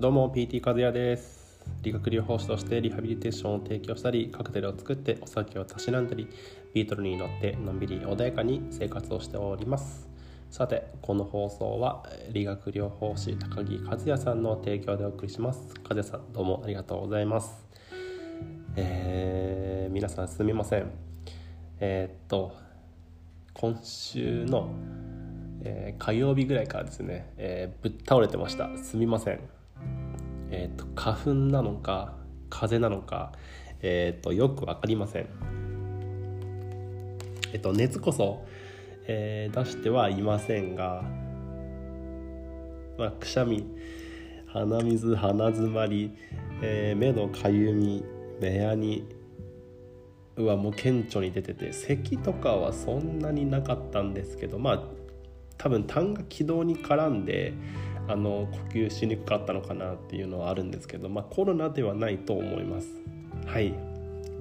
どうも PT 和也です。理学療法士としてリハビリテーションを提供したりカクテルを作ってお酒をたしなんだりビートルに乗ってのんびり穏やかに生活をしております。さてこの放送は理学療法士高木和也さんの提供でお送りします。和也さんどうもありがとうございます。えー、皆さんすみません。えー、っと今週のえー、火曜日ぐらいからですね、えー、ぶっ倒れてました。すみません。え、ー、と花粉なのか風邪なのかえっ、とよく分かりません。えっ、と熱こそ、え出してはいませんがまあくしゃみ鼻水鼻づまり、え目のかゆみ目やにうわもう顕著に出てて咳とかはそんなになかったんですけどまあ多分痰が気道に絡んであの呼吸しにくかったのかなっていうのはあるんですけど、まあ、コロナではないと思います。はい。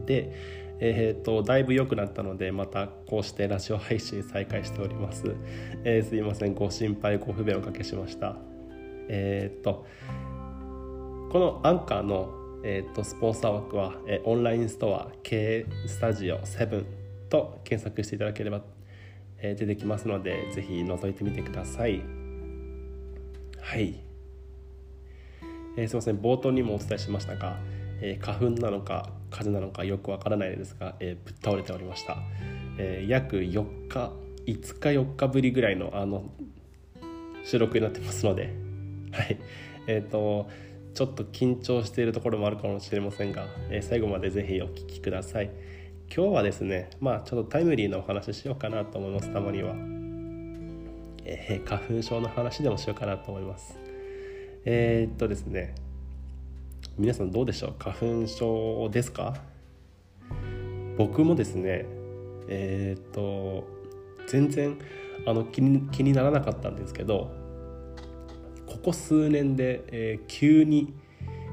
でえーと、だいぶ良くなったのでまたこうしてラジオ配信再開しております、えー、すいません。ご心配ご不便おかけしました。えっ、ー、とこのアンカーの、えーと、スポンサー枠は、えー、オンラインストア K スタジオ7と検索していただければえ出てきますので是非覗いてみてください。はい、えー、すいません。冒頭にもお伝えしましたが、えー、花粉なのか風邪なのかよくわからないですが、え、ぶっ倒れておりました、え約4日5日4日ぶりぐらいのあの収録になってますので。はい。えっ、とちょっと緊張しているところもあるかもしれませんが、え最後まで是非お聴きください。今日はですねまあちょっとタイムリーなお話ししようかなと思います。たまには、えー、花粉症の話でもしようかなと思います。えー、っとですね。皆さんどうでしょう？花粉症ですか？僕もですねえー、っと全然あの気に気にならなかったんですけどここ数年で、えー、急に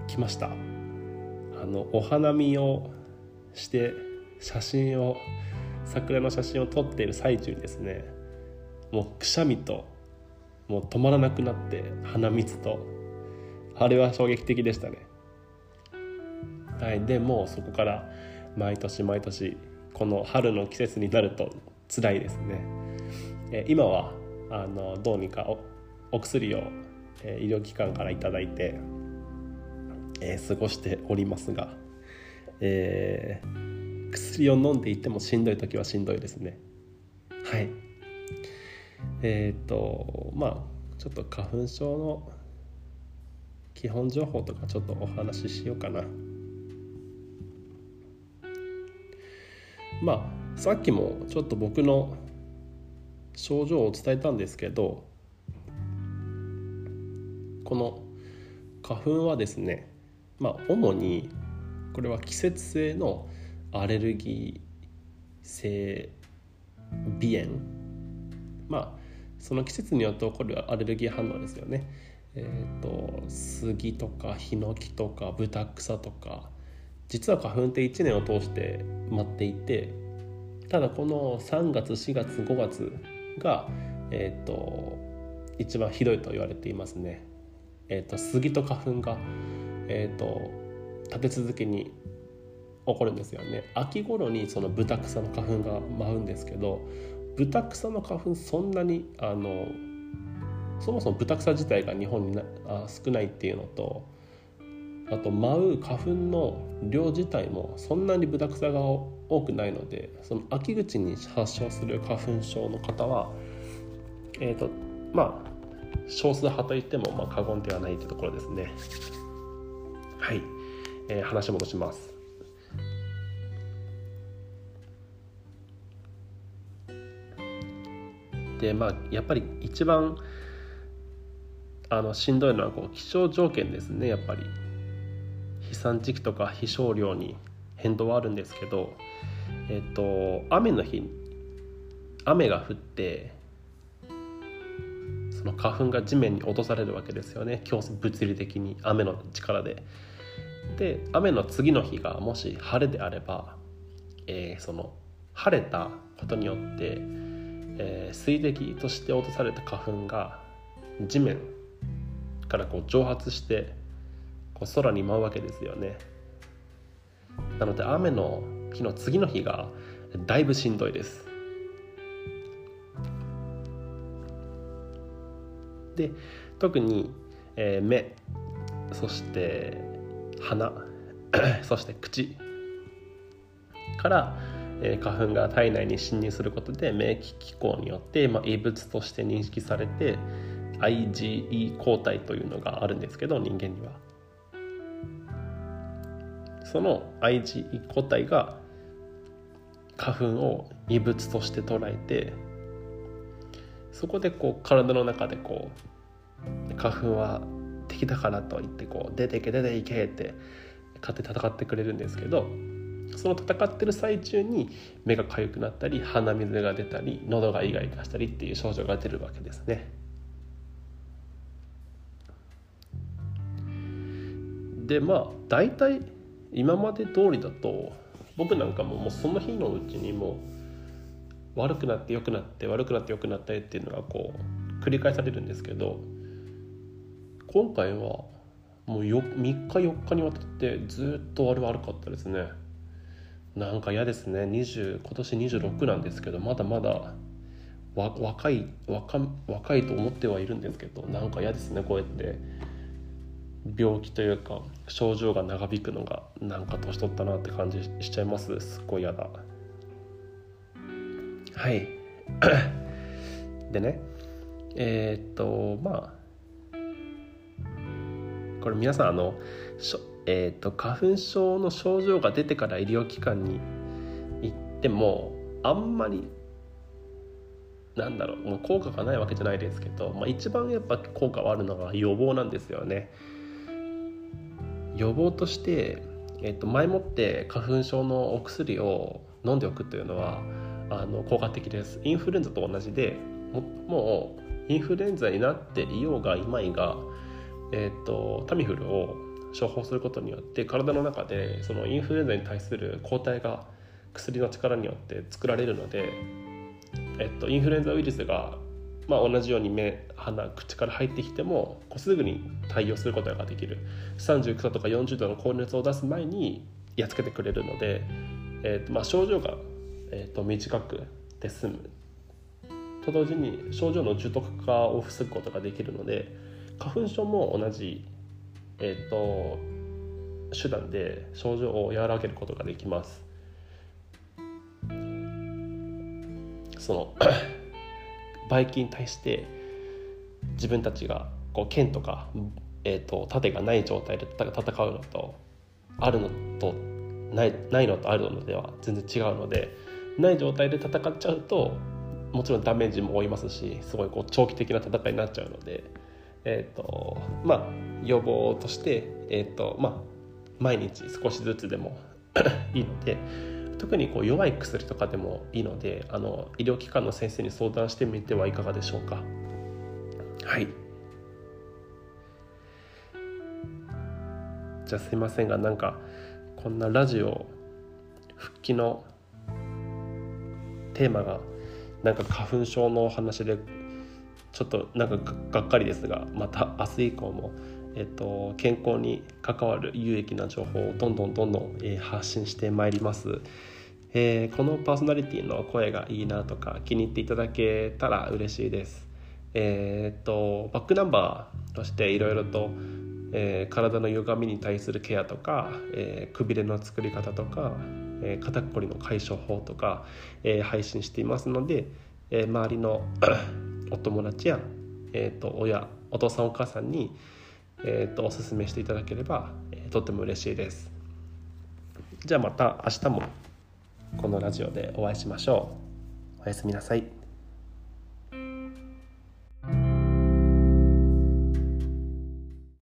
来ました。あのお花見をして写真を桜の写真を撮っている最中にですねもうくしゃみともう止まらなくなって鼻水と。あれは衝撃的でしたね。はいでもうそこから毎年毎年この春の季節になると辛いですね。え今はあのどうにかお薬を、え医療機関から頂いて、え、過ごしておりますが、えー薬を飲んでいてもしんどい時はしんどいですね。はい。えっ、ー、とまあちょっと花粉症の基本情報とかちょっとお話ししようかな。まあさっきもちょっと僕の症状を伝えたんですけどこの花粉はですねまあ主にこれは季節性のアレルギー性鼻炎。まあその季節によって起こるアレルギー反応ですよね。えーと、杉とかヒノキとかブタクサとか実は花粉って1年を通して待っていてただこの3月4月5月が、えーと、一番ひどいと言われていますね。えーと、杉と花粉が、えー、と立て続けに起こるんですよね秋頃にそのブタクサの花粉が舞うんですけどブタクサの花粉そんなにあのそもそもブタクサ自体が日本になあ少ないっていうのとあと舞う花粉の量自体もそんなにブタクサが多くないのでその秋口に発症する花粉症の方はえっ、ー、とまあ少数派といってもまあ過言ではないというところですね。はい、えー、話戻します。まあやっぱり一番あのしんどいのはこう気象条件ですね。やっぱり。飛散時期とか飛翔量に変動はあるんですけどえっと雨の日雨が降ってその花粉が地面に落とされるわけですよね。強物理的に雨の力で。で雨の次の日がもし晴れであれば、えー、その晴れたことによってえー、水滴として落とされた花粉が地面からこう蒸発してこう空に舞うわけですよね。なので雨の日の次の日がだいぶしんどいです。で特に、えー、目そして鼻 そして口から、え、花粉が体内に侵入することで免疫機構によって、まあ、異物として認識されて IgE 抗体というのがあるんですけど人間には。その IgE 抗体が花粉を異物として捉えてそこでこう体の中でこう花粉は敵だからと言ってこう出ていけ出ていけって勝って戦ってくれるんですけどその戦ってる最中に目が痒くなったり鼻水が出たり喉がイガイガしたりっていう症状が出るわけですね。でまあ大体今まで通りだと僕なんかももうその日のうちにもう悪くなって良くなって悪くなって良くなったりっていうのがこう繰り返されるんですけど今回はもう3日4日にわたってずっと悪悪かったですねなんか嫌ですね。20今年26なんですけどまだまだ若い若いと思ってはいるんですけどなんか嫌ですねこうやって。病気というか症状が長引くのがなんか年取ったなって感じしちゃいます。すっごい嫌だ。はい。でね。えー、っとまあこれ皆さんあのえー、っと花粉症の症状が出てから医療機関に行ってもあんまりなんだろうもう効果がないわけじゃないですけど、まあ、一番やっぱ効果はあるのが予防なんですよね。予防として、えっと、前もって花粉症のお薬を飲んでおくというのはあの効果的ですインフルエンザと同じでもうインフルエンザになっていようがいまいが、えっと、タミフルを処方することによって体の中でそのインフルエンザに対する抗体が薬の力によって作られるので、えっと、インフルエンザウイルスがまあ、同じように目鼻口から入ってきてもこうすぐに対応することができる。39度とか40度の高熱を出す前にやっつけてくれるので、えーとまあ、症状が、えー、と短くて済む。と同時に症状の重篤化を防ぐことができるので花粉症も同じ、えーと手段で症状を和らげることができます。その バイキに対して自分たちがこう剣とか、えーと、盾がない状態で戦うのとあるのとないないのとあるのでは全然違うのでない状態で戦っちゃうともちろんダメージも負いますしすごいこう長期的な戦いになっちゃうので、えーとまあ、予防として、えーとまあ、毎日少しずつでも 行って特にこう弱い薬とかでもいいのであの医療機関の先生に相談してみてはいかがでしょうか。はい。じゃあすいませんがなんかこんなラジオ復帰のテーマがなんか花粉症の話でちょっとなんかがっかりですがまた明日以降もえっと、健康に関わる有益な情報をどんどんどんどん、えー、発信してまいります、えー、このパーソナリティの声がいいなとか気に入っていただけたら嬉しいです。えー、っとバックナンバーとしていろいろと、え体の歪みに対するケアとか、えくびれの作り方とか、え肩こりの解消法とか、え配信していますので、え周りのお友達や、えー、と親お父さんお母さんにえーと、おすすめしていただければ、えー、とっても嬉しいです。じゃあまた明日もこのラジオでお会いしましょう。おやすみなさい。